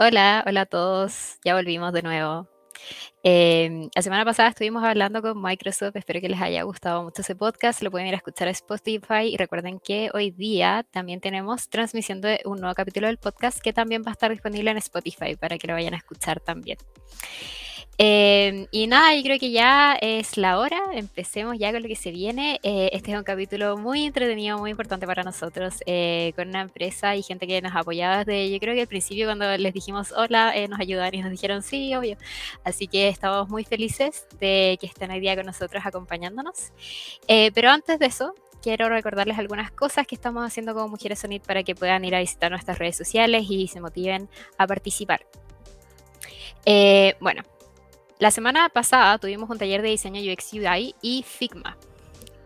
Hola, hola a todos. Ya volvimos de nuevo. Em, la semana pasada estuvimos hablando con Microsoft. Espero que les haya gustado mucho ese podcast. Lo pueden ir a escuchar a Spotify. Y recuerden que hoy día también tenemos transmisión de un nuevo capítulo del podcast que también va a estar disponible en Spotify para que lo vayan a escuchar también. Em, y nada, yo creo que ya es la hora, empecemos ya con lo que se viene. Eh, este es un capítulo muy entretenido, muy importante para nosotros, eh, con una empresa y gente que nos ha apoyado desde, yo creo que al principio cuando les dijimos hola, eh, nos ayudaron y nos dijeron sí, obvio. Así que estamos muy felices de que estén hoy día con nosotros acompañándonos. pero antes de eso, quiero recordarles algunas cosas que estamos haciendo como Mujeres Sonit para que puedan ir a visitar nuestras redes sociales y se motiven a participar. bueno, la semana pasada tuvimos un taller de diseño UX UI y Figma.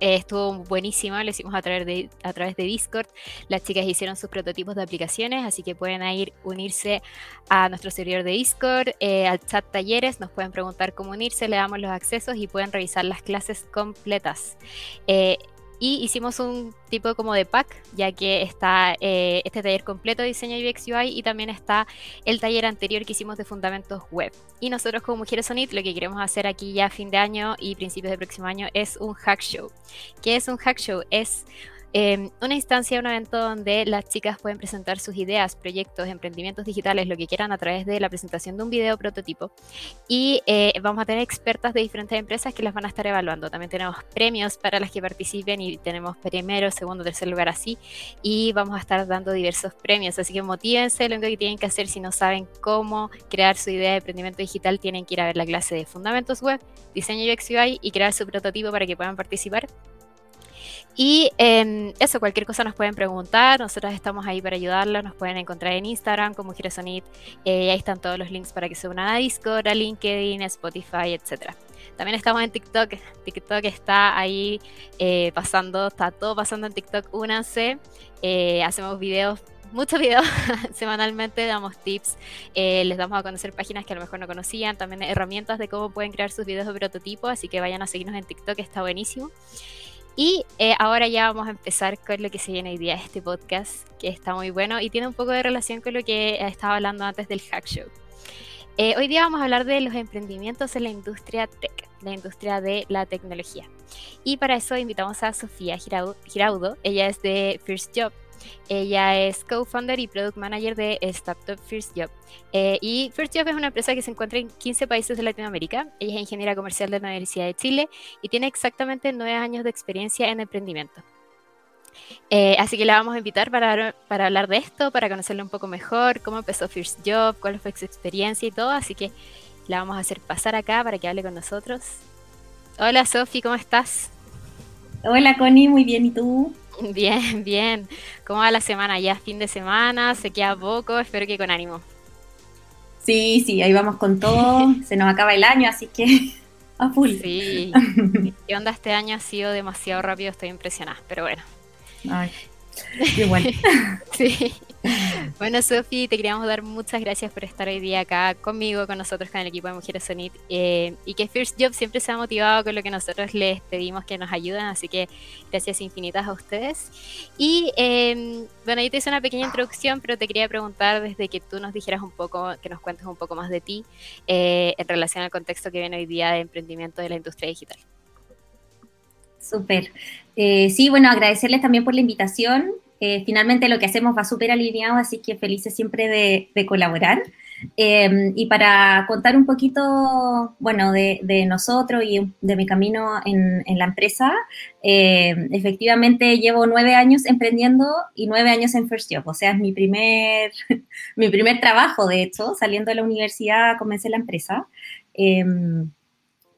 Eh, estuvo buenísimo, lo hicimos a través, de, a través de Discord. Las chicas hicieron sus prototipos de aplicaciones, así que pueden ir unirse a nuestro servidor de Discord, eh, al chat talleres, nos pueden preguntar cómo unirse, le damos los accesos y pueden revisar las clases completas. Eh, y hicimos un tipo como de pack, ya que está eh, este taller completo de diseño UX UI y también está el taller anterior que hicimos de fundamentos web. Y nosotros como Mujeres Sonit lo que queremos hacer aquí ya fin de año y principios del próximo año es un hack show. ¿Qué es un hack show? Es Em, una instancia, un evento donde las chicas pueden presentar sus ideas, proyectos, emprendimientos digitales, lo que quieran a través de la presentación de un video prototipo. Y eh, vamos a tener expertas de diferentes empresas que las van a estar evaluando. También tenemos premios para las que participen y tenemos primero, segundo, tercer lugar así. Y vamos a estar dando diversos premios. Así que motívense, lo único que tienen que hacer si no saben cómo crear su idea de emprendimiento digital, tienen que ir a ver la clase de Fundamentos Web, Diseño UX UI y crear su prototipo para que puedan participar. Y em, eso, cualquier cosa nos pueden preguntar, nosotros estamos ahí para ayudarlos, nos pueden encontrar en Instagram como Giresonit, eh, ahí están todos los links para que se unan a Discord, a LinkedIn, a Spotify, etc. También estamos en TikTok, TikTok está ahí eh, pasando, está todo pasando en TikTok, únanse, eh, hacemos videos muchos videos semanalmente, damos tips, les damos a conocer páginas que a lo mejor no conocían, también herramientas de cómo pueden crear sus videos de prototipo, así que vayan a seguirnos en TikTok, está buenísimo. Y eh, ahora ya vamos a empezar con lo que se viene hoy día, este podcast, que está muy bueno y tiene un poco de relación con lo que estaba hablando antes del Hack Show. Eh, hoy día vamos a hablar de los emprendimientos en la industria tech, la industria de la tecnología. Y para eso invitamos a Sofía Giraudo, ella es de First Job, ella es co-founder y product manager de Startup First Job. Eh, y First Job es una empresa que se encuentra en 15 países de Latinoamérica. Ella es ingeniera comercial de la Universidad de Chile y tiene exactamente 9 años de experiencia en emprendimiento. Eh, así que la vamos a invitar para, para hablar de esto, para conocerla un poco mejor, cómo empezó First Job, cuál fue su experiencia y todo. Así que la vamos a hacer pasar acá para que hable con nosotros. Hola Sofi, ¿cómo estás? Hola Connie, muy bien, ¿y tú? Bien, bien. ¿Cómo va la semana? Ya fin de semana, se queda poco, espero que con ánimo. Sí, sí, ahí vamos con todo. se nos acaba el año, así que a full. Sí. ¿Qué onda este año? Ha sido demasiado rápido, estoy impresionada, pero bueno. Ay, qué bueno. sí. Bueno, Sofi, te queríamos dar muchas gracias por estar hoy día acá conmigo, con nosotros, con el equipo de Mujeres Sonit, eh, y que First Job siempre se ha motivado con lo que nosotros les pedimos que nos ayuden, así que gracias infinitas a ustedes. Y em, bueno, yo te hice una pequeña introducción, pero te quería preguntar desde que tú nos dijeras un poco, que nos cuentes un poco más de ti eh, en relación al contexto que viene hoy día de emprendimiento de la industria digital. Súper. Eh, sí, bueno, agradecerles también por la invitación. Eh, finalmente lo que hacemos va súper alineado, así que felices siempre de, colaborar. Em, y para contar un poquito, bueno, de, nosotros y de mi camino en, la empresa, em, efectivamente llevo nueve años emprendiendo y nueve años en First Job, o sea, es mi primer, mi primer trabajo, de hecho, saliendo de la universidad comencé la empresa. Em,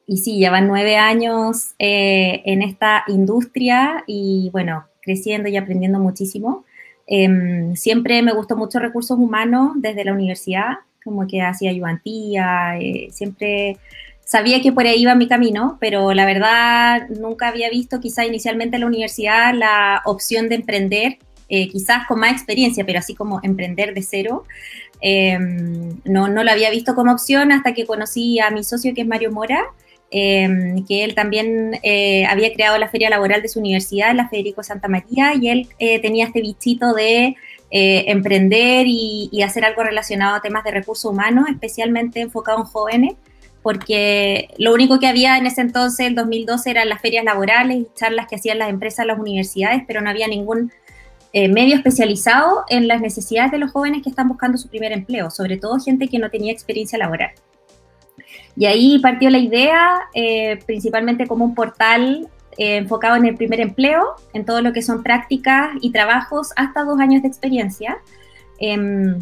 y sí, llevan nueve años eh, en esta industria y bueno, creciendo y aprendiendo muchísimo. Em, siempre me gustó mucho recursos humanos desde la universidad, como que hacía ayudantía, eh, siempre sabía que por ahí iba mi camino, pero la verdad nunca había visto quizá inicialmente en la universidad la opción de emprender, eh, quizás con más experiencia, pero así como emprender de cero. Em, no, no lo había visto como opción hasta que conocí a mi socio que es Mario Mora Em, que él también eh, había creado la feria laboral de su universidad, la Federico Santa María, y él eh, tenía este bichito de eh, emprender y, hacer algo relacionado a temas de recursos humanos, especialmente enfocado en jóvenes, porque lo único que había en ese entonces, el 2012, eran las ferias laborales y charlas que hacían las empresas, las universidades, pero no había ningún eh, medio especializado en las necesidades de los jóvenes que están buscando su primer empleo, sobre todo gente que no tenía experiencia laboral. Y ahí partió la idea, eh, principalmente como un portal eh, enfocado en el primer empleo, en todo lo que son prácticas y trabajos hasta dos años de experiencia. Em,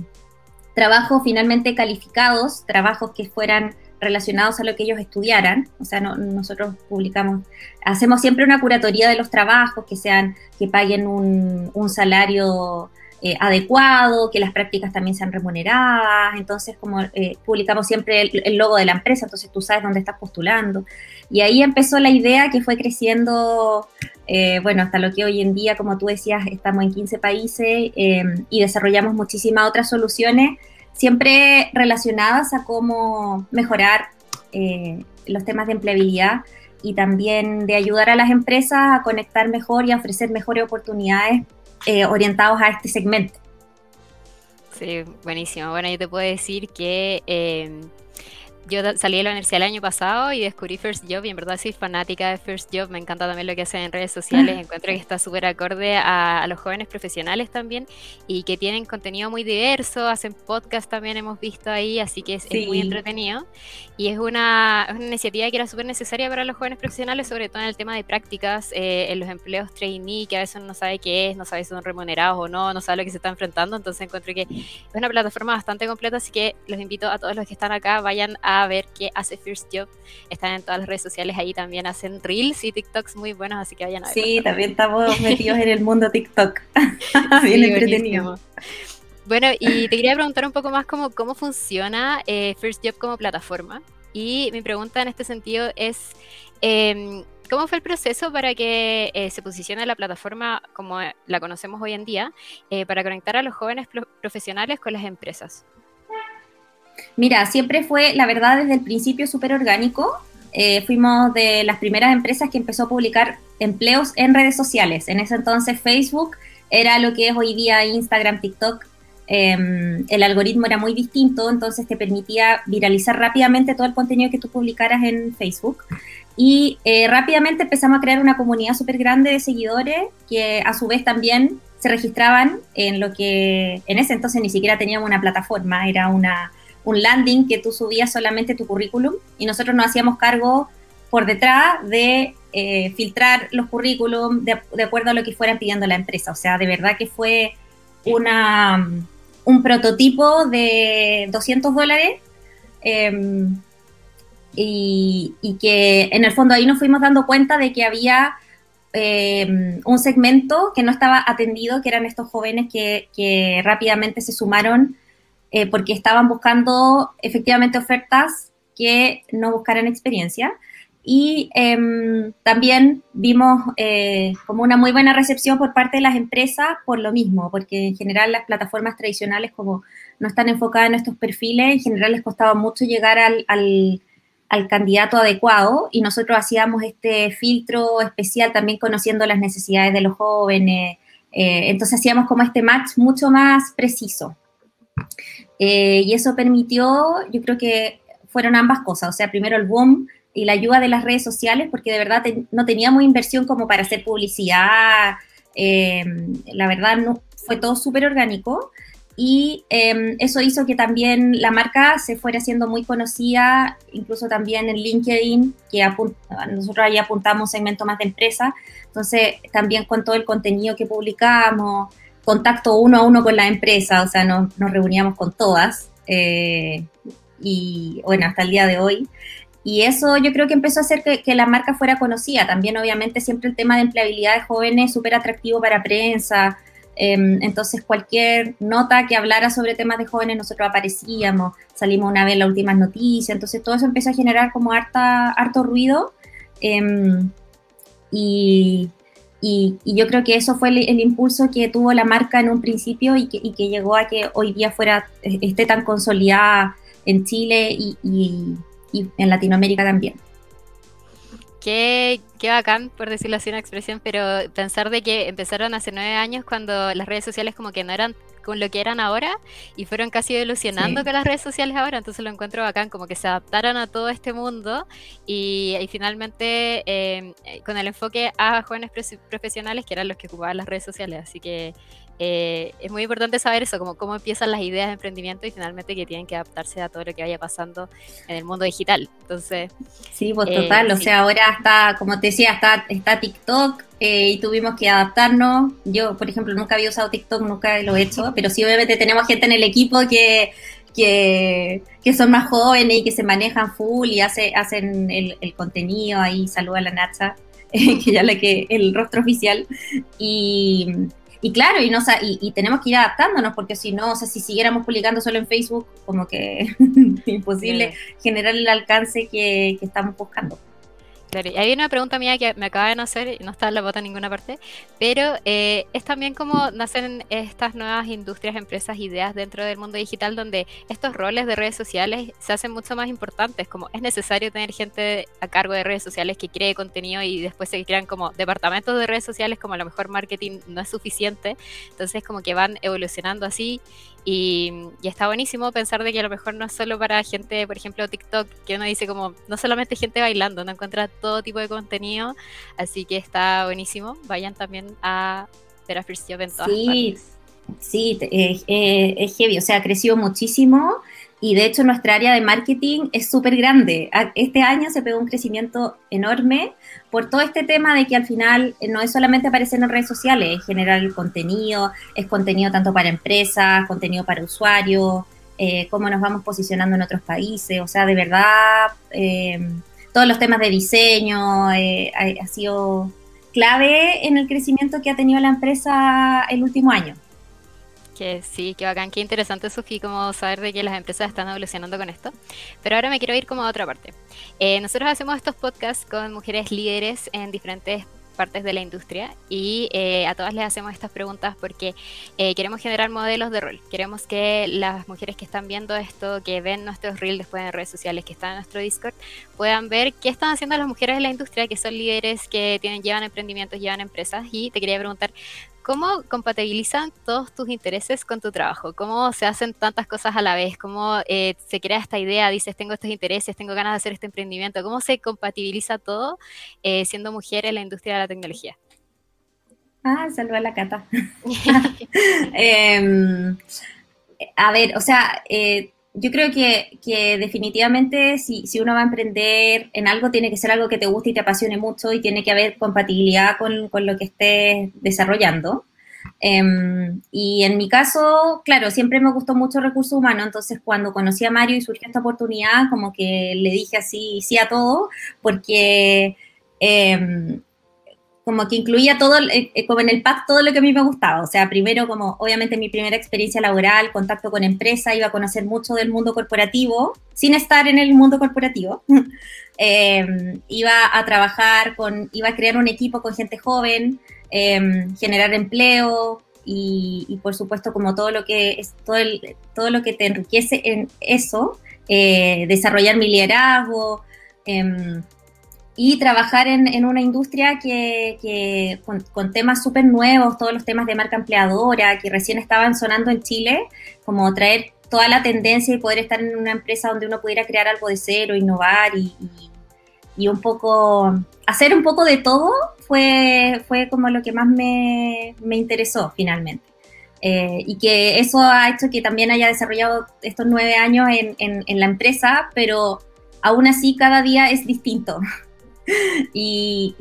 trabajos finalmente calificados, trabajos que fueran relacionados a lo que ellos estudiaran. O sea, nosotros publicamos, hacemos siempre una curatoría de los trabajos, que sean, que paguen un salario eh, adecuado, que las prácticas también sean remuneradas, entonces como eh, publicamos siempre el, logo de la empresa, entonces tú sabes dónde estás postulando. Y ahí empezó la idea que fue creciendo, eh, bueno, hasta lo que hoy en día, como tú decías, estamos en 15 países y desarrollamos muchísimas otras soluciones, siempre relacionadas a cómo mejorar los temas de empleabilidad y también de ayudar a las empresas a conectar mejor y a ofrecer mejores oportunidades eh, orientados a este segmento. Sí, buenísimo. Bueno, yo te puedo decir que eh, yo salí de la universidad el año pasado y descubrí First Job y en verdad soy fanática de First Job. Me encanta también lo que hacen en redes sociales. Encuentro que está súper acorde a, los jóvenes profesionales también y que tienen contenido muy diverso. Hacen podcast también, hemos visto ahí, así que es, muy entretenido. Y es una, iniciativa que era súper necesaria para los jóvenes profesionales, sobre todo en el tema de prácticas, eh, en los empleos trainee, que a veces no sabe qué es, no sabe si son remunerados o no, no sabe lo que se está enfrentando. Entonces encuentro que es una plataforma bastante completa, así que los invito a todos los que están acá, vayan a a ver qué hace First Job. Están en todas las redes sociales ahí también, hacen reels y TikToks muy buenos, así que vayan a ver. Sí, también estamos metidos en el mundo TikTok. Bien entretenido. Bueno, y te quería preguntar un poco más cómo, cómo funciona eh, First Job como plataforma. Y mi pregunta en este sentido es, em, ¿cómo fue el proceso para que eh, se posicione la plataforma como la conocemos hoy en día eh, para conectar a los jóvenes profesionales con las empresas? Mira, siempre fue, la verdad, desde el principio súper orgánico. Eh, fuimos de las primeras empresas que empezó a publicar empleos en redes sociales. En ese entonces Facebook era lo que es hoy día Instagram, TikTok. Em, el algoritmo era muy distinto, entonces te permitía viralizar rápidamente todo el contenido que tú publicaras en Facebook. Y eh, rápidamente empezamos a crear una comunidad súper grande de seguidores que a su vez también se registraban en lo que en ese entonces ni siquiera teníamos una plataforma, era una, un landing que tú subías solamente tu currículum y nosotros nos hacíamos cargo por detrás de eh, filtrar los currículum de, acuerdo a lo que fueran pidiendo la empresa. O sea, de verdad que fue una, un prototipo de 200 dólares em, y, que en el fondo ahí nos fuimos dando cuenta de que había em, un segmento que no estaba atendido, que eran estos jóvenes que, que rápidamente se sumaron eh, porque estaban buscando efectivamente ofertas que no buscaran experiencia. Y em, también vimos eh, como una muy buena recepción por parte de las empresas por lo mismo, porque en general las plataformas tradicionales como no están enfocadas en estos perfiles, en general les costaba mucho llegar al, al, candidato adecuado y nosotros hacíamos este filtro especial también conociendo las necesidades de los jóvenes, eh, entonces hacíamos como este match mucho más preciso. Eh, y eso permitió, yo creo que fueron ambas cosas, o sea, primero el boom y la ayuda de las redes sociales, porque de verdad no teníamos inversión como para hacer publicidad, eh, la verdad no, fue todo súper orgánico y em, eso hizo que también la marca se fuera siendo muy conocida, incluso también en LinkedIn, que nosotros ahí apuntamos segmento más de empresa, entonces también con todo el contenido que publicamos, contacto uno a uno con la empresa, o sea, nos, nos reuníamos con todas, eh, y bueno, hasta el día de hoy. Y eso yo creo que empezó a hacer que, la marca fuera conocida. También, obviamente, siempre el tema de empleabilidad de jóvenes es súper atractivo para prensa. Em, entonces, cualquier nota que hablara sobre temas de jóvenes, nosotros aparecíamos, salimos una vez en las últimas noticias. Entonces, todo eso empezó a generar como harto ruido. Em, y, y, yo creo que eso fue el, impulso que tuvo la marca en un principio y que, llegó a que hoy día fuera, eh, esté tan consolidada en Chile y, en Latinoamérica también. Qué, qué, bacán, por decirlo así una expresión, pero pensar de que empezaron hace nueve años cuando las redes sociales como que no eran con lo que eran ahora y fueron casi evolucionando con las redes sociales ahora, entonces lo encuentro bacán, como que se adaptaron a todo este mundo y, finalmente eh, con el enfoque a jóvenes profesionales que eran los que ocupaban las redes sociales, así que eh, es muy importante saber eso, como cómo empiezan las ideas de emprendimiento y finalmente que tienen que adaptarse a todo lo que vaya pasando en el mundo digital. Entonces, sí, pues eh, total, o sea, ahora está, como te decía, está, está TikTok eh, y tuvimos que adaptarnos. Yo, por ejemplo, nunca había usado TikTok, nunca lo he hecho, pero sí obviamente tenemos gente en el equipo que, que, son más jóvenes y que se manejan full y hace, hacen el, contenido ahí, saluda a la Nacha, que ya la que el rostro oficial. Y y claro, y, no, y, tenemos que ir adaptándonos, porque si no, o sea, si siguiéramos publicando solo en Facebook, como que imposible generar el alcance que estamos buscando. Claro, y hay una pregunta mía que me acaba de nacer y no está en la bota en ninguna parte, pero eh, es también como nacen estas nuevas industrias, empresas, ideas dentro del mundo digital donde estos roles de redes sociales se hacen mucho más importantes, como es necesario tener gente a cargo de redes sociales que cree contenido y después se crean como departamentos de redes sociales, como a lo mejor marketing no es suficiente, entonces como que van evolucionando así y, está buenísimo pensar de que a lo mejor no es solo para gente, por ejemplo, TikTok, que uno dice como, no solamente gente bailando, uno encuentra todo tipo de contenido, así que está buenísimo. Vayan también a ver a First en todas sí, Sí, es heavy, o sea, ha crecido muchísimo y de hecho nuestra área de marketing es súper grande. Este año se pegó un crecimiento enorme por todo este tema de que al final eh, no es solamente aparecer en redes sociales, es generar el contenido, es contenido tanto para empresas, contenido para usuarios, eh, cómo nos vamos posicionando en otros países, o sea, de verdad, eh, todos los temas de diseño ha sido clave en el crecimiento que ha tenido la empresa el último año. Que sí, que bacán, qué interesante, Sofía, como saber de que las empresas están evolucionando con esto. Pero ahora me quiero ir como a otra parte. Eh, nosotros hacemos estos podcasts con mujeres líderes en diferentes partes de la industria y eh, a todas les hacemos estas preguntas porque eh, queremos generar modelos de rol. Queremos que las mujeres que están viendo esto, que ven nuestros reels después en redes sociales, que están en nuestro Discord, puedan ver qué están haciendo las mujeres en la industria, que son líderes, que tienen, llevan emprendimientos, llevan empresas. Y te quería preguntar, ¿Cómo compatibilizan todos tus intereses con tu trabajo? ¿Cómo se hacen tantas cosas a la vez? ¿Cómo eh, se crea esta idea? Dices, tengo estos intereses, tengo ganas de hacer este emprendimiento. ¿Cómo se compatibiliza todo eh, siendo mujer en la industria de la tecnología? Ah, salva la cata. Em, a ver, o sea, eh, yo creo que, definitivamente si, uno va a emprender en algo, tiene que ser algo que te guste y te apasione mucho y tiene que haber compatibilidad con, lo que estés desarrollando. Em, y en mi caso, claro, siempre me gustó mucho recursos humanos, entonces cuando conocí a Mario y surgió esta oportunidad, como que le dije así, sí a todo, porque em, como que incluía todo, eh, eh, como en el pack, todo lo que a mí me gustaba. O sea, primero como obviamente mi primera experiencia laboral, contacto con empresa, iba a conocer mucho del mundo corporativo, sin estar en el mundo corporativo. Em, iba a trabajar con, iba a crear un equipo con gente joven, em, generar empleo y, por supuesto como todo lo que es todo, el, todo lo que te enriquece en eso, eh, desarrollar mi liderazgo. Y trabajar en, una industria que, con, temas súper nuevos, todos los temas de marca empleadora que recién estaban sonando en Chile, como traer toda la tendencia y poder estar en una empresa donde uno pudiera crear algo de cero, innovar y, un poco, hacer un poco de todo fue, fue como lo que más me, interesó finalmente. Eh, y que eso ha hecho que también haya desarrollado estos nueve años en, en la empresa, pero aún así cada día es distinto. y,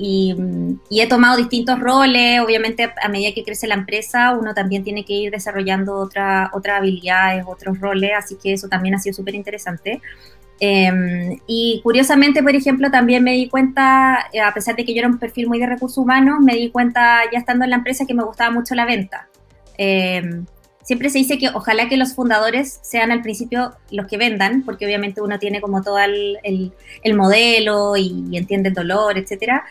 he tomado distintos roles, obviamente a medida que crece la empresa uno también tiene que ir desarrollando otra, otras habilidades, otros roles, así que eso también ha sido súper interesante. Em, y curiosamente, por ejemplo, también me di cuenta, eh, a pesar de que yo era un perfil muy de recursos humanos, me di cuenta ya estando en la empresa que me gustaba mucho la venta. Em, siempre se dice que ojalá que los fundadores sean al principio los que vendan, porque obviamente uno tiene como todo el, el, modelo y, entiende el dolor, etcétera.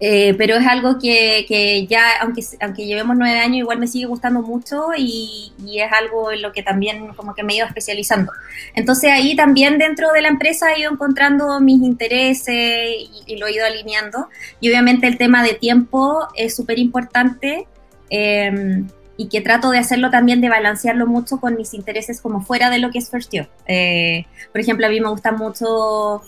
Eh, pero es algo que, que, ya, aunque, aunque llevemos nueve años, igual me sigue gustando mucho y, y, es algo en lo que también como que me he ido especializando. Entonces ahí también dentro de la empresa he ido encontrando mis intereses y, y lo he ido alineando. Y obviamente el tema de tiempo es súper importante. Eh, y que trato de hacerlo también, de balancearlo mucho con mis intereses como fuera de lo que es First Year. Eh, por ejemplo, a mí me gusta mucho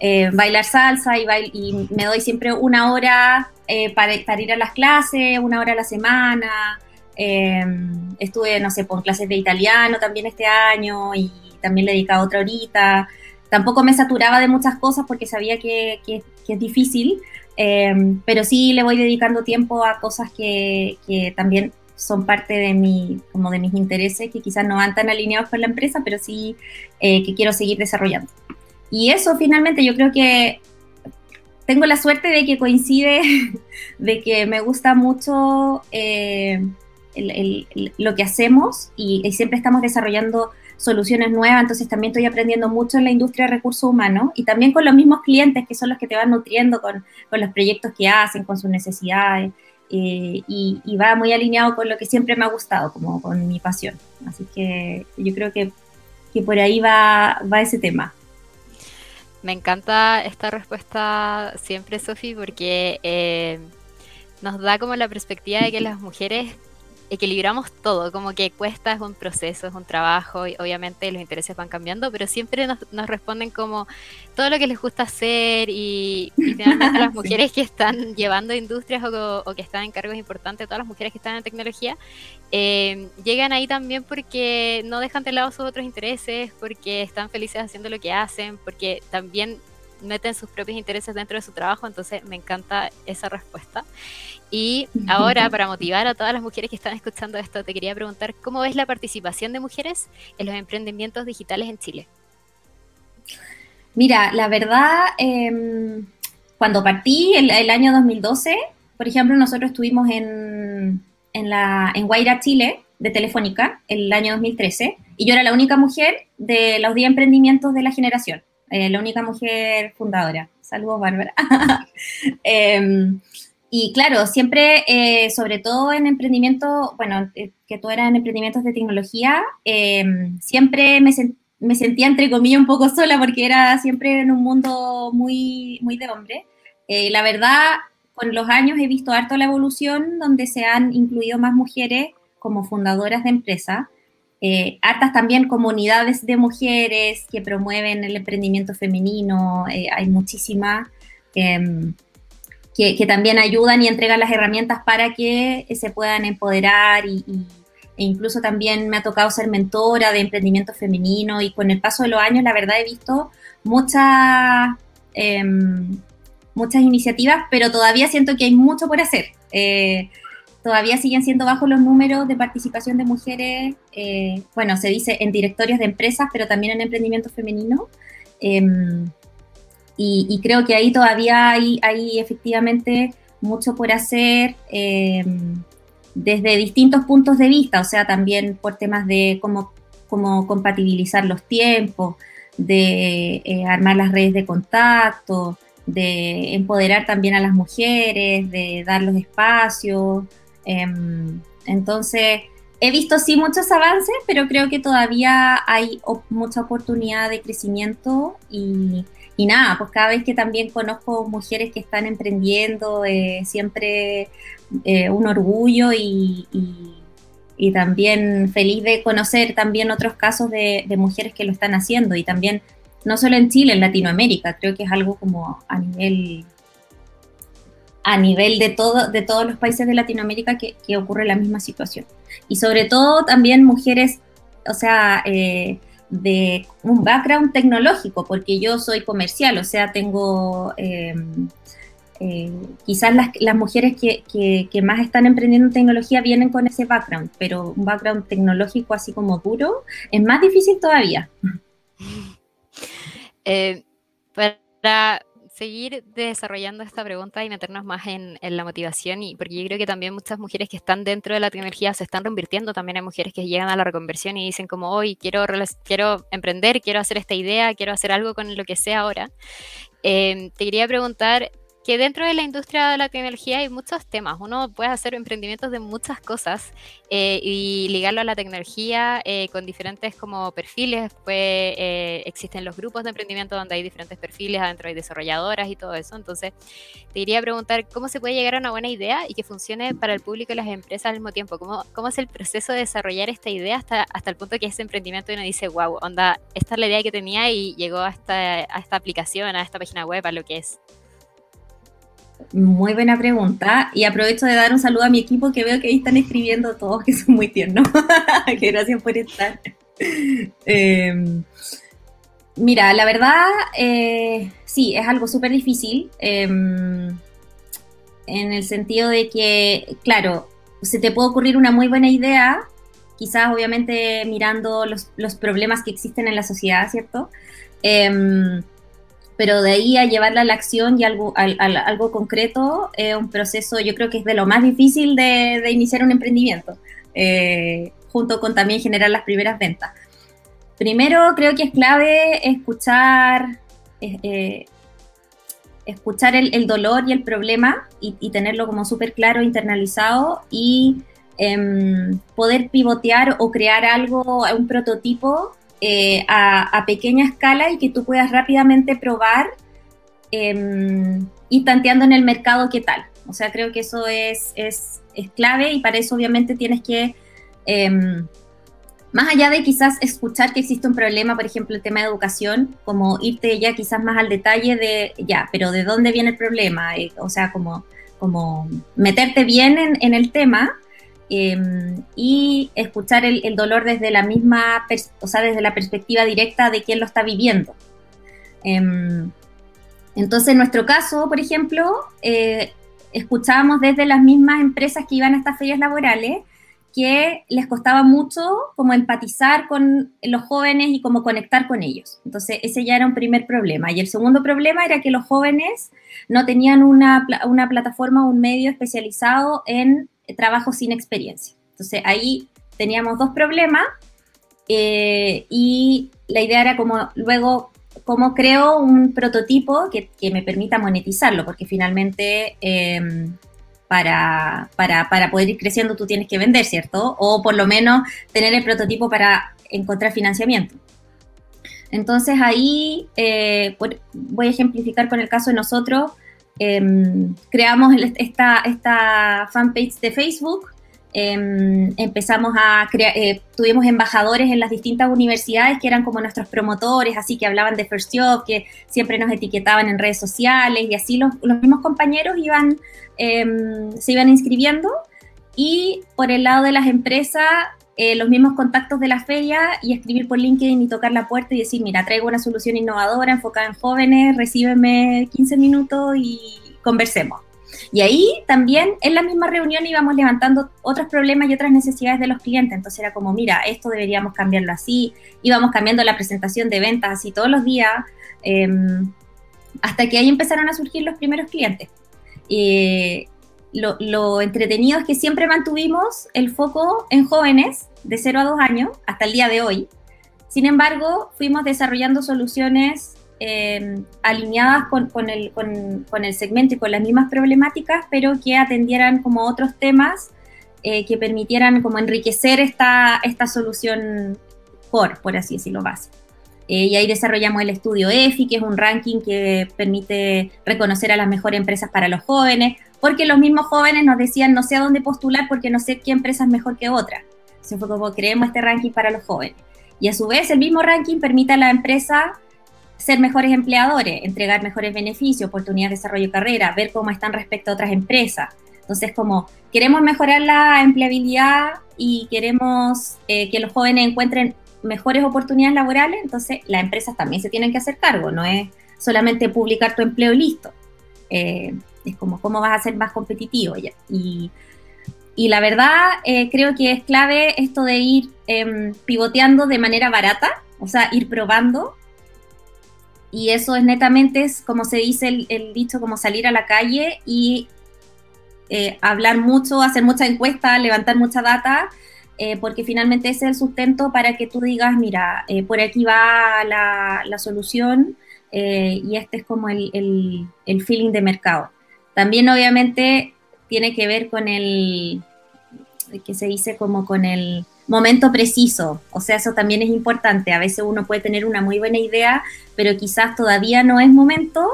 eh, bailar salsa y, y, me doy siempre una hora eh, para, para, ir a las clases, una hora a la semana. estuve, no sé, con clases de italiano también este año y también le he dedicado otra horita. Tampoco me saturaba de muchas cosas porque sabía que, que, que es difícil, pero sí le voy dedicando tiempo a cosas que, que también son parte de mi, como de mis intereses que quizás no van tan alineados con la empresa, pero sí eh, que quiero seguir desarrollando. Y eso finalmente yo creo que tengo la suerte de que coincide, de que me gusta mucho eh, lo que hacemos y, siempre estamos desarrollando soluciones nuevas, entonces también estoy aprendiendo mucho en la industria de recursos humanos y también con los mismos clientes que son los que te van nutriendo con, con los proyectos que hacen, con sus necesidades. Eh, y, va muy alineado con lo que siempre me ha gustado, como con mi pasión. Así que yo creo que, que por ahí va, va ese tema. Me encanta esta respuesta siempre, Sofi, porque eh, nos da como la perspectiva de que las mujeres equilibramos todo, como que cuesta, es un proceso, es un trabajo, y obviamente los intereses van cambiando, pero siempre nos, responden como todo lo que les gusta hacer y, finalmente las mujeres que están llevando industrias o, que están en cargos importantes, todas las mujeres que están en tecnología, eh, llegan ahí también porque no dejan de lado sus otros intereses, porque están felices haciendo lo que hacen, porque también meten sus propios intereses dentro de su trabajo, entonces me encanta esa respuesta. Y ahora, para motivar a todas las mujeres que están escuchando esto, te quería preguntar, ¿cómo ves la participación de mujeres en los emprendimientos digitales en Chile? Mira, la verdad, em, cuando partí el, el, año 2012, por ejemplo, nosotros estuvimos en, en, la, en Guaira, Chile, de Telefónica, el año 2013, y yo era la única mujer de los 10 emprendimientos de la generación. Eh, la única mujer fundadora. Saludos, Bárbara. Em, y claro, siempre, eh, sobre todo en emprendimiento, bueno, eh, que tú eras en emprendimientos de tecnología, em, siempre me, me, sentía, entre comillas, un poco sola porque era siempre en un mundo muy, muy de hombre. la verdad, con los años he visto harto la evolución donde se han incluido más mujeres como fundadoras de empresas eh, hartas también comunidades de mujeres que promueven el emprendimiento femenino, eh, hay muchísimas em, que, también ayudan y entregan las herramientas para que se puedan empoderar y, e incluso también me ha tocado ser mentora de emprendimiento femenino y con el paso de los años la verdad he visto muchas em, muchas iniciativas, pero todavía siento que hay mucho por hacer. Eh, todavía siguen siendo bajos los números de participación de mujeres, eh, bueno, se dice en directorios de empresas, pero también en emprendimiento femenino. Y, creo que ahí todavía hay, hay efectivamente mucho por hacer em, desde distintos puntos de vista, o sea, también por temas de cómo, cómo compatibilizar los tiempos, de eh, armar las redes de contacto, de empoderar también a las mujeres, de dar los espacios, Em, entonces, he visto sí muchos avances, pero creo que todavía hay mucha oportunidad de crecimiento y, nada, pues cada vez que también conozco mujeres que están emprendiendo, eh, siempre eh, un orgullo y, también feliz de conocer también otros casos de, de, mujeres que lo están haciendo y también no solo en Chile, en Latinoamérica, creo que es algo como a nivel a nivel de, todo, de todos los países de Latinoamérica que, ocurre la misma situación. Y sobre todo también mujeres, o sea, eh, de un background tecnológico, porque yo soy comercial, o sea, tengo em, eh, quizás las, mujeres que, que, más están emprendiendo tecnología vienen con ese background, pero un background tecnológico así como duro es más difícil todavía. Eh, para seguir desarrollando esta pregunta y meternos más en, la motivación, y porque yo creo que también muchas mujeres que están dentro de la tecnología se están convirtiendo, también hay mujeres que llegan a la reconversión y dicen como, hoy quiero, quiero emprender, quiero hacer esta idea, quiero hacer algo con lo que sea ahora. Em, te quería preguntar, que dentro de la industria de la tecnología hay muchos temas. Uno puede hacer emprendimientos de muchas cosas eh, y ligarlo a la tecnología eh, con diferentes como perfiles. Pues eh, existen los grupos de emprendimiento donde hay diferentes perfiles, adentro hay desarrolladoras y todo eso. Entonces, te iría a preguntar cómo se puede llegar a una buena idea y que funcione para el público y las empresas al mismo tiempo. ¿Cómo, cómo es el proceso de desarrollar esta idea hasta, hasta el punto que ese emprendimiento uno dice, wow, onda, esta es la idea que tenía y llegó a esta, a esta aplicación, a esta página web, a lo que es? Muy buena pregunta. Y aprovecho de dar un saludo a mi equipo que veo que ahí están escribiendo todos, que son muy tiernos. gracias por estar. Em, mira, la verdad, eh, sí, es algo súper difícil. Em, en el sentido de que, claro, se te puede ocurrir una muy buena idea, quizás obviamente mirando los, los problemas que existen en la sociedad, ¿cierto? Pero de ahí a llevarla a la acción y algo, algo concreto, es un proceso yo creo que es de lo más difícil de, iniciar un emprendimiento, eh, junto con también generar las primeras ventas. Primero creo que es clave escuchar, eh, eh, escuchar el, dolor y el problema y, tenerlo como súper claro, internalizado y em, poder pivotear o crear algo, un prototipo eh, a, pequeña escala y que tú puedas rápidamente probar eh, y tanteando en el mercado qué tal. O sea, creo que eso es, es, clave y para eso obviamente tienes que, em, más allá de quizás escuchar que existe un problema, por ejemplo, el tema de educación, como irte ya quizás más al detalle de, ya, pero ¿de dónde viene el problema? Eh, o sea, como, como meterte bien en, en el tema Em, y escuchar el, dolor desde la misma, o sea, desde la perspectiva directa de quien lo está viviendo. Em, entonces, en nuestro caso, por ejemplo, eh, escuchábamos desde las mismas empresas que iban a estas ferias laborales que les costaba mucho como empatizar con los jóvenes y como conectar con ellos. Entonces, ese ya era un primer problema. Y el segundo problema era que los jóvenes no tenían una, una plataforma o un medio especializado en trabajo sin experiencia. Entonces ahí teníamos dos problemas eh, y la idea era como luego cómo creo un prototipo que, me permita monetizarlo, porque finalmente em, para, para, poder ir creciendo tú tienes que vender, ¿cierto? O por lo menos tener el prototipo para encontrar financiamiento. Entonces ahí eh, voy a ejemplificar con el caso de nosotros. Em, creamos esta, esta fanpage de Facebook, em, empezamos a crear, eh, tuvimos embajadores en las distintas universidades que eran como nuestros promotores, así que hablaban de First Job, que siempre nos etiquetaban en redes sociales y así los, los mismos compañeros iban, em, se iban inscribiendo. Y por el lado de las empresas, eh, los mismos contactos de la feria y escribir por LinkedIn y tocar la puerta y decir, mira, traigo una solución innovadora enfocada en jóvenes, recíbeme 15 minutos y conversemos. Y ahí también en la misma reunión íbamos levantando otros problemas y otras necesidades de los clientes. Entonces era como, mira, esto deberíamos cambiarlo así. Íbamos cambiando la presentación de ventas así todos los días, em, hasta que ahí empezaron a surgir los primeros clientes. Eh, lo, entretenido es que siempre mantuvimos el foco en jóvenes de 0 a 2 años hasta el día de hoy. Sin embargo, fuimos desarrollando soluciones eh, alineadas con, el, con, el, segmento y con las mismas problemáticas, pero que atendieran como otros temas eh, que permitieran como enriquecer esta, esta solución core, por así decirlo, base. Eh, y ahí desarrollamos el estudio EFI, que es un ranking que permite reconocer a las mejores empresas para los jóvenes, porque los mismos jóvenes nos decían no sé a dónde postular porque no sé qué empresa es mejor que otra. Entonces fue como creemos este ranking para los jóvenes. Y a su vez el mismo ranking permite a la empresa ser mejores empleadores, entregar mejores beneficios, oportunidades de desarrollo de carrera, ver cómo están respecto a otras empresas. Entonces, como queremos mejorar la empleabilidad y queremos eh, que los jóvenes encuentren mejores oportunidades laborales, entonces las empresas también se tienen que hacer cargo, no es solamente publicar tu empleo listo. Eh, es como cómo vas a ser más competitivo. Y, y la verdad, eh, creo que es clave esto de ir em, pivoteando de manera barata, o sea, ir probando. Y eso es netamente, es como se dice el, dicho, como salir a la calle y eh, hablar mucho, hacer mucha encuesta, levantar mucha data, eh, porque finalmente ese es el sustento para que tú digas, mira, por aquí va la, la solución, y este es como el, el, feeling de mercado. También obviamente tiene que ver con el, que se dice como con el momento preciso, o sea, eso también es importante. A veces uno puede tener una muy buena idea, pero quizás todavía no es momento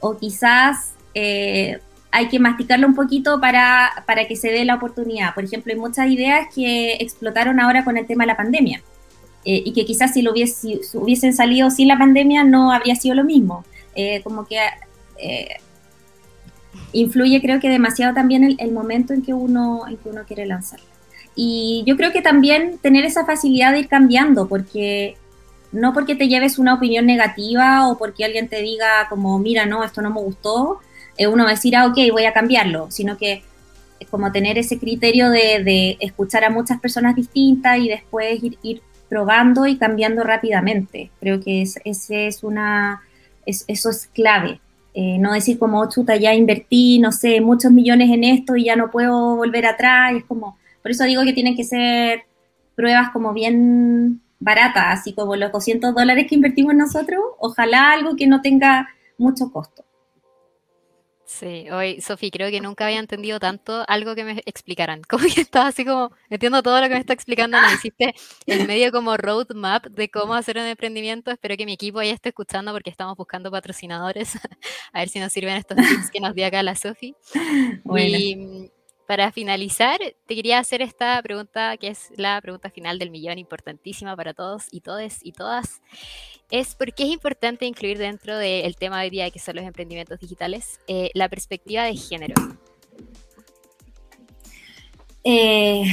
o quizás eh, hay que masticarlo un poquito para, para que se dé la oportunidad. Por ejemplo, hay muchas ideas que explotaron ahora con el tema de la pandemia eh, y que quizás si, hubiese, hubiesen salido sin la pandemia no habría sido lo mismo. Eh, como que influye creo que demasiado también el, el, momento en que, uno, en que uno quiere lanzar. Y yo creo que también tener esa facilidad de ir cambiando, porque no porque te lleves una opinión negativa o porque alguien te diga como, mira, no, esto no me gustó, eh, uno va a decir, ah, ok, voy a cambiarlo, sino que es como tener ese criterio de, escuchar a muchas personas distintas y después ir, probando y cambiando rápidamente. Creo que es, ese es una, eso es clave. Eh, no decir como, oh, chuta, ya invertí, no sé, muchos millones en esto y ya no puedo volver atrás. es como, por eso digo que tienen que ser pruebas como bien baratas, así como los 200 dólares que invertimos nosotros, ojalá algo que no tenga mucho costo. Sí, hoy, Sofi, creo que nunca había entendido tanto algo que me explicaran. Como que estaba así como, entiendo todo lo que me está explicando, me hiciste el medio como roadmap de cómo hacer un emprendimiento. Espero que mi equipo ya esté escuchando porque estamos buscando patrocinadores. A ver si nos sirven estos tips que nos dio acá la Sofi. Bueno para finalizar, te quería hacer esta pregunta, que es la pregunta final del millón, importantísima para todos y todes y todas. Es por qué es importante incluir dentro del tema de hoy día, que son los emprendimientos digitales, eh, la perspectiva de género. Eh,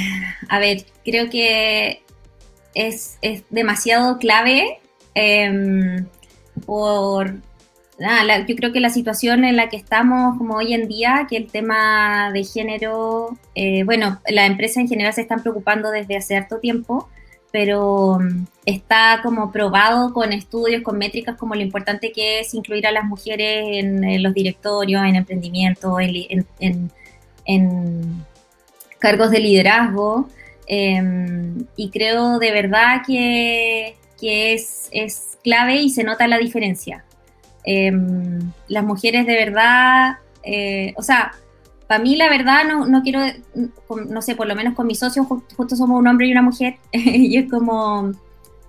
a ver, creo que es, demasiado clave em, por yo creo que la situación en la que estamos como hoy en día, que el tema de género, eh, bueno, las empresas en general se están preocupando desde hace harto tiempo, pero mm, está como probado con estudios, con métricas, como lo importante que es incluir a las mujeres en, los directorios, en emprendimiento, en, cargos de liderazgo. Em, y creo de verdad que, que es, es clave y se nota la diferencia. Em, las mujeres de verdad, eh, o sea, para mí la verdad no, no, quiero, no sé, por lo menos con mis socios, justo somos un hombre y una mujer, y es como,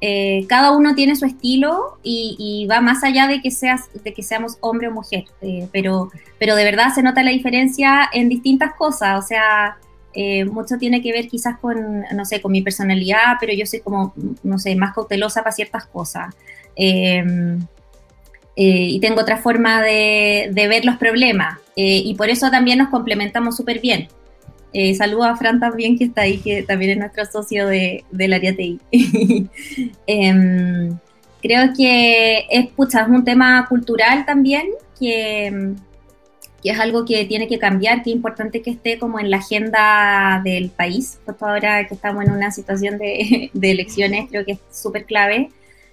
eh, cada uno tiene su estilo y, va más allá de que, seas, de que seamos hombre o mujer, eh, pero, pero de verdad se nota la diferencia en distintas cosas, o sea, mucho tiene que ver quizás con, no sé, con mi personalidad, pero yo soy como, no sé, más cautelosa para ciertas cosas. Eh, y tengo otra forma de, ver los problemas. Eh, y por eso también nos complementamos súper bien. Eh, saludo a Fran también, que está ahí, que también es nuestro socio de, del área TI. Em, creo que es, pucha, es un tema cultural también, que, que, es algo que tiene que cambiar, que es importante que esté como en la agenda del país. Justo ahora que estamos en una situación de, de elecciones, creo que es súper clave.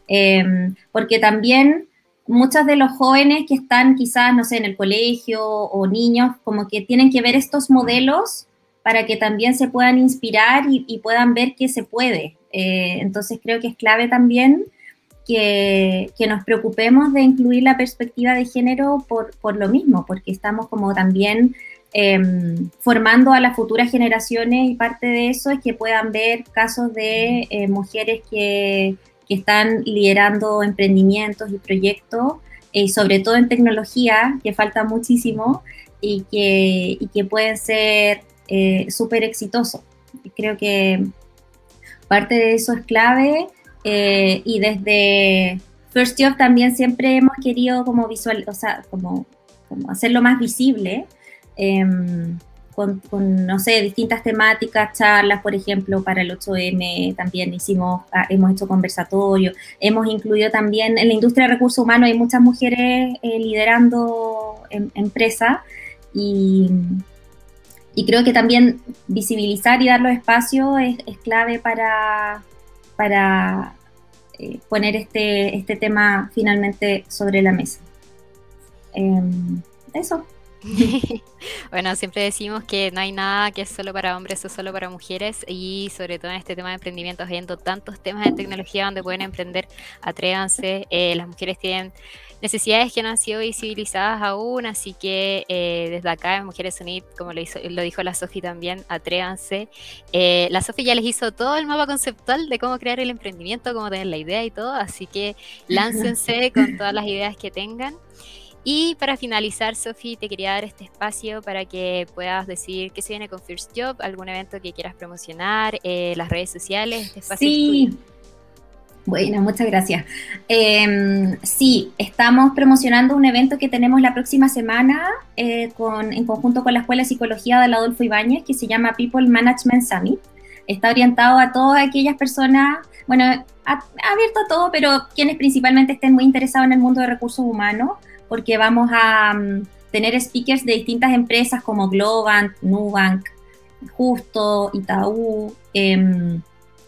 Em, porque también muchos de los jóvenes que están quizás, no sé, en el colegio o niños, como que tienen que ver estos modelos para que también se puedan inspirar y, puedan ver que se puede. Eh, entonces creo que es clave también que, nos preocupemos de incluir la perspectiva de género por, lo mismo, porque estamos como también em, formando a las futuras generaciones y parte de eso es que puedan ver casos de eh, mujeres que que están liderando emprendimientos y proyectos, eh, sobre todo en tecnología, que falta muchísimo y que, y que pueden ser eh, súper exitosos. Creo que parte de eso es clave eh, y desde First Job también siempre hemos querido como visual, o sea, como, como hacerlo más visible. Em, con, no sé, distintas temáticas, charlas, por ejemplo, para el 8M también hicimos, ah, hemos hecho conversatorios, hemos incluido también en la industria de recursos humanos, hay muchas mujeres eh, liderando em, empresas y, y, creo que también visibilizar y dar los espacios es, clave para, para eh, poner este, este tema finalmente sobre la mesa. Em, eso. bueno, siempre decimos que no hay nada que es solo para hombres o solo para mujeres y sobre todo en este tema de emprendimiento, viendo tantos temas de tecnología donde pueden emprender, atrévanse, eh, las mujeres tienen necesidades que no han sido visibilizadas aún, así que eh, desde acá en Mujeres Unidas, como lo, hizo, lo dijo la Sofi también, atrévanse. Eh, la Sofi ya les hizo todo el mapa conceptual de cómo crear el emprendimiento, cómo tener la idea y todo, así que láncense con todas las ideas que tengan. Y para finalizar, Sofi, te quería dar este espacio para que puedas decir qué se viene con First Job, algún evento que quieras promocionar, eh, las redes sociales. Este sí. Bueno, muchas gracias. Em, sí, estamos promocionando un evento que tenemos la próxima semana eh, con, en conjunto con la Escuela de Psicología de Adolfo Ibáñez, que se llama People Management Summit. Está orientado a todas aquellas personas, bueno, abierto a todo, pero quienes principalmente estén muy interesados en el mundo de recursos humanos, porque vamos a mm, tener speakers de distintas empresas como Globant, Nubank, Justo, Itaú, eh,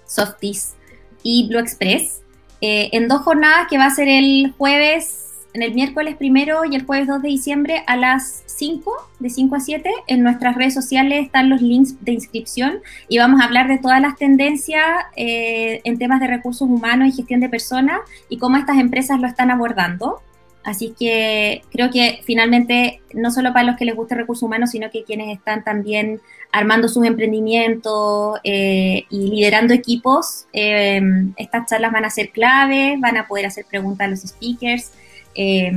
Softis y Blue Express, eh, en dos jornadas que va a ser el jueves, en el miércoles primero y el jueves 2 de diciembre a las 5, de 5 a 7. En nuestras redes sociales están los links de inscripción y vamos a hablar de todas las tendencias eh, en temas de recursos humanos y gestión de personas y cómo estas empresas lo están abordando. Así que creo que finalmente, no solo para los que les guste recursos humanos, sino que quienes están también armando sus emprendimientos eh, y liderando equipos, eh, estas charlas van a ser clave, van a poder hacer preguntas a los speakers eh,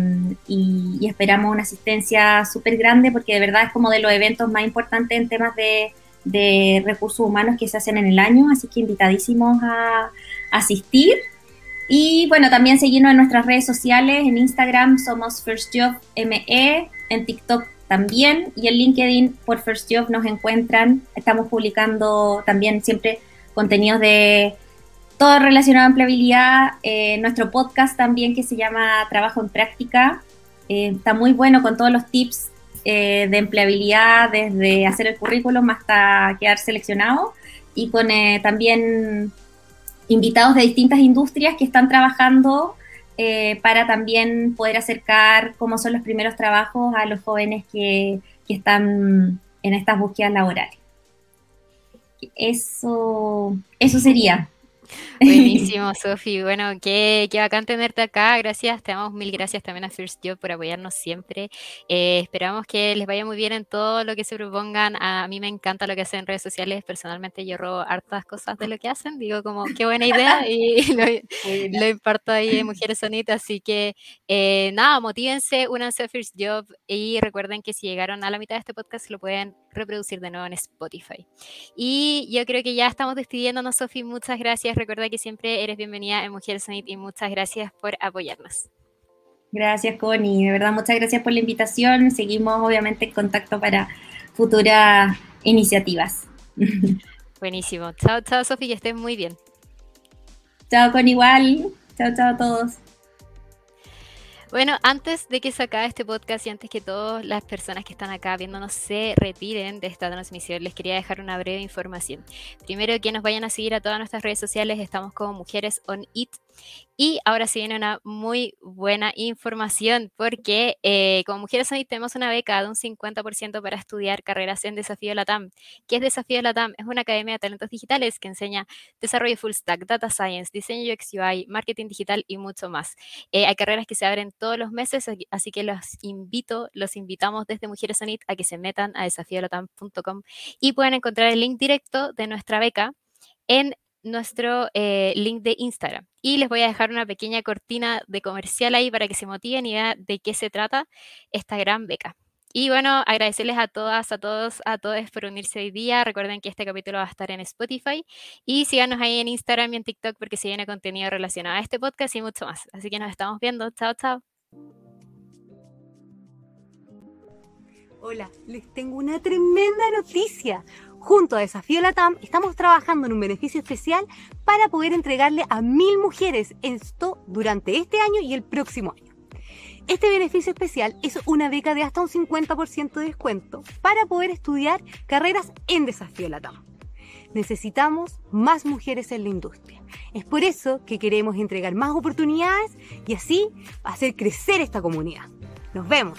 y, esperamos una asistencia súper grande porque de verdad es como de los eventos más importantes en temas de, de recursos humanos que se hacen en el año, así que invitadísimos a asistir. Y bueno, también seguirnos en nuestras redes sociales, en Instagram somos FirstJobME, en TikTok también y en LinkedIn por First Job nos encuentran. Estamos publicando también siempre contenidos de todo relacionado a empleabilidad. Eh, nuestro podcast también que se llama Trabajo en Práctica. Eh, está muy bueno con todos los tips eh, de empleabilidad, desde hacer el currículum hasta quedar seleccionado y con también invitados de distintas industrias que están trabajando eh, para también poder acercar cómo son los primeros trabajos a los jóvenes que, que están en estas búsquedas laborales. Eso, eso sería. Buenísimo, Sofi. Bueno, qué, qué, bacán tenerte acá. Gracias, te damos mil gracias también a First Job por apoyarnos siempre. Eh, esperamos que les vaya muy bien en todo lo que se propongan. A mí me encanta lo que hacen en redes sociales. Personalmente yo robo hartas cosas de lo que hacen. Digo como, qué buena idea y lo, imparto ahí en Mujeres Sonitas. Así que eh, nada, motívense, únanse a First Job y recuerden que si llegaron a la mitad de este podcast lo pueden reproducir de nuevo en Spotify. Y yo creo que ya estamos despidiéndonos, Sofi. Muchas gracias. Recuerda que siempre eres bienvenida en Mujeres Unit y muchas gracias por apoyarnos. Gracias, Connie. De verdad, muchas gracias por la invitación. Seguimos, obviamente, en contacto para futuras iniciativas. Buenísimo. Chao, chao, Sofi, que estés muy bien. Chao, con igual. Chao, chao a todos. Bueno, antes de que se acabe este podcast y antes que todas las personas que están acá viéndonos se retiren de esta transmisión, les quería dejar una breve información. Primero, que nos vayan a seguir a todas nuestras redes sociales, estamos como Mujeres on It y ahora sí viene una muy buena información porque eh, como Mujeres Sonic tenemos una beca de un 50% para estudiar carreras en Desafío Latam. ¿Qué es Desafío Latam? Es una academia de talentos digitales que enseña desarrollo full stack, data science, diseño UX UI, marketing digital y mucho más. Eh, hay carreras que se abren todos los meses, así que los invito, los invitamos desde Mujeres Sonic a que se metan a desafiolatam.com y pueden encontrar el link directo de nuestra beca en nuestro eh, link de Instagram. Y les voy a dejar una pequeña cortina de comercial ahí para que se motiven y vean de qué se trata esta gran beca. Y bueno, agradecerles a todas, a todos, a todos por unirse hoy día. Recuerden que este capítulo va a estar en Spotify y síganos ahí en Instagram y en TikTok porque se viene contenido relacionado a este podcast y mucho más. Así que nos estamos viendo. Chao, chao. Hola, les tengo una tremenda noticia. Junto a Desafío Latam estamos trabajando en un beneficio especial para poder entregarle a mil mujeres esto durante este año y el próximo año. Este beneficio especial es una beca de hasta un 50% de descuento para poder estudiar carreras en Desafío Latam. Necesitamos más mujeres en la industria. Es por eso que queremos entregar más oportunidades y así hacer crecer esta comunidad. Nos vemos.